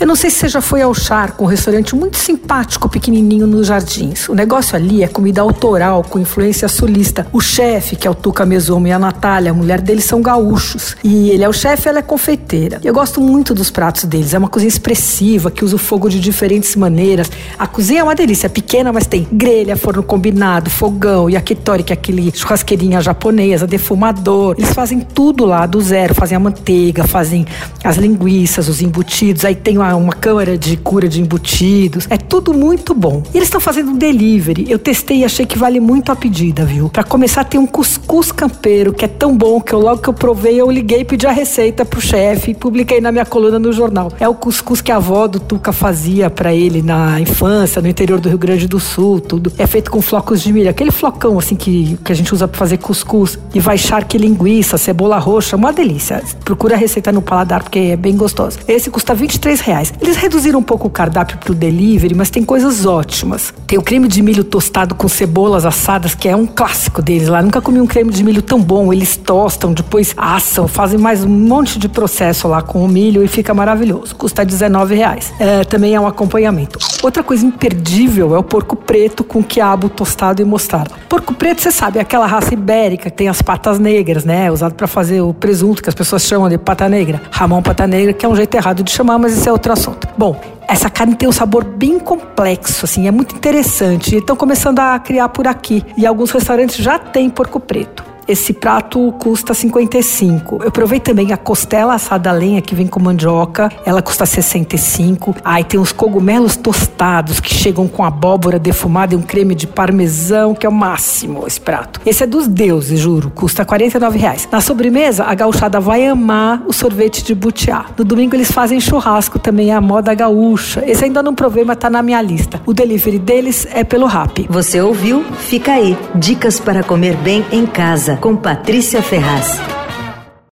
Eu não sei se você já foi ao Char, com um restaurante muito simpático, pequenininho nos Jardins. O negócio ali é comida autoral, com influência sulista. O chefe, que é o Tuca Mesomo, e a Natália, a mulher dele, são gaúchos. E ele é o chefe, ela é confeiteira. Eu gosto muito dos pratos deles. É uma cozinha expressiva, que usa o fogo de diferentes maneiras. A cozinha é uma delícia, é pequena, mas tem grelha, forno combinado, fogão, yakitori, que é aquele churrasqueirinha japonesa, defumador. Eles fazem tudo lá do zero, fazem a manteiga, fazem as linguiças, os embutidos, aí tem uma, uma câmara de cura de embutidos. É tudo muito bom. E eles estão fazendo um delivery. Eu testei e achei que vale muito a pedida, viu? Para começar, tem um cuscuz campeiro que é tão bom que eu logo que eu provei, eu liguei, pedi a receita pro chefe e publiquei na minha coluna no jornal. É o cuscuz que a avó do Tuca fazia para ele na infância, no interior do Rio Grande do Sul, tudo. É feito com flocos de milho, aquele flocão assim que, que a gente usa para fazer cuscuz. E vai charque linguiça, cebola roxa, uma delícia. Procura a receita no paladar porque é bem gostoso. Esse custa 23 reais. Eles reduziram um pouco o cardápio pro delivery, mas tem coisas ótimas. Tem o creme de milho tostado com cebolas assadas, que é um clássico deles lá. Nunca comi um creme de milho tão bom. Eles tostam, depois assam, fazem mais um monte de processo lá com o milho e fica maravilhoso. Custa 19 reais. É, também é um acompanhamento. Outra coisa imperdível é o porco preto com quiabo tostado e mostarda. Porco preto, você sabe, é aquela raça ibérica que tem as patas negras, né? Usado para fazer o presunto que as pessoas chamam de pata negra. Ramon pata negra, que é um jeito errado de chamar, mas esse é outro assunto. Bom, essa carne tem um sabor bem complexo, assim, é muito interessante. Estão começando a criar por aqui. E alguns restaurantes já têm porco preto. Esse prato custa 55. Eu provei também a costela assada a lenha que vem com mandioca, ela custa 65. Aí tem os cogumelos tostados que chegam com abóbora defumada e um creme de parmesão, que é o máximo esse prato. Esse é dos deuses, juro, custa 49 reais. Na sobremesa, a gauchada vai amar o sorvete de butiá. No domingo eles fazem churrasco também, é a moda gaúcha. Esse ainda não provei, mas tá na minha lista. O delivery deles é pelo Rap. Você ouviu? Fica aí. Dicas para comer bem em casa com Patrícia Ferraz.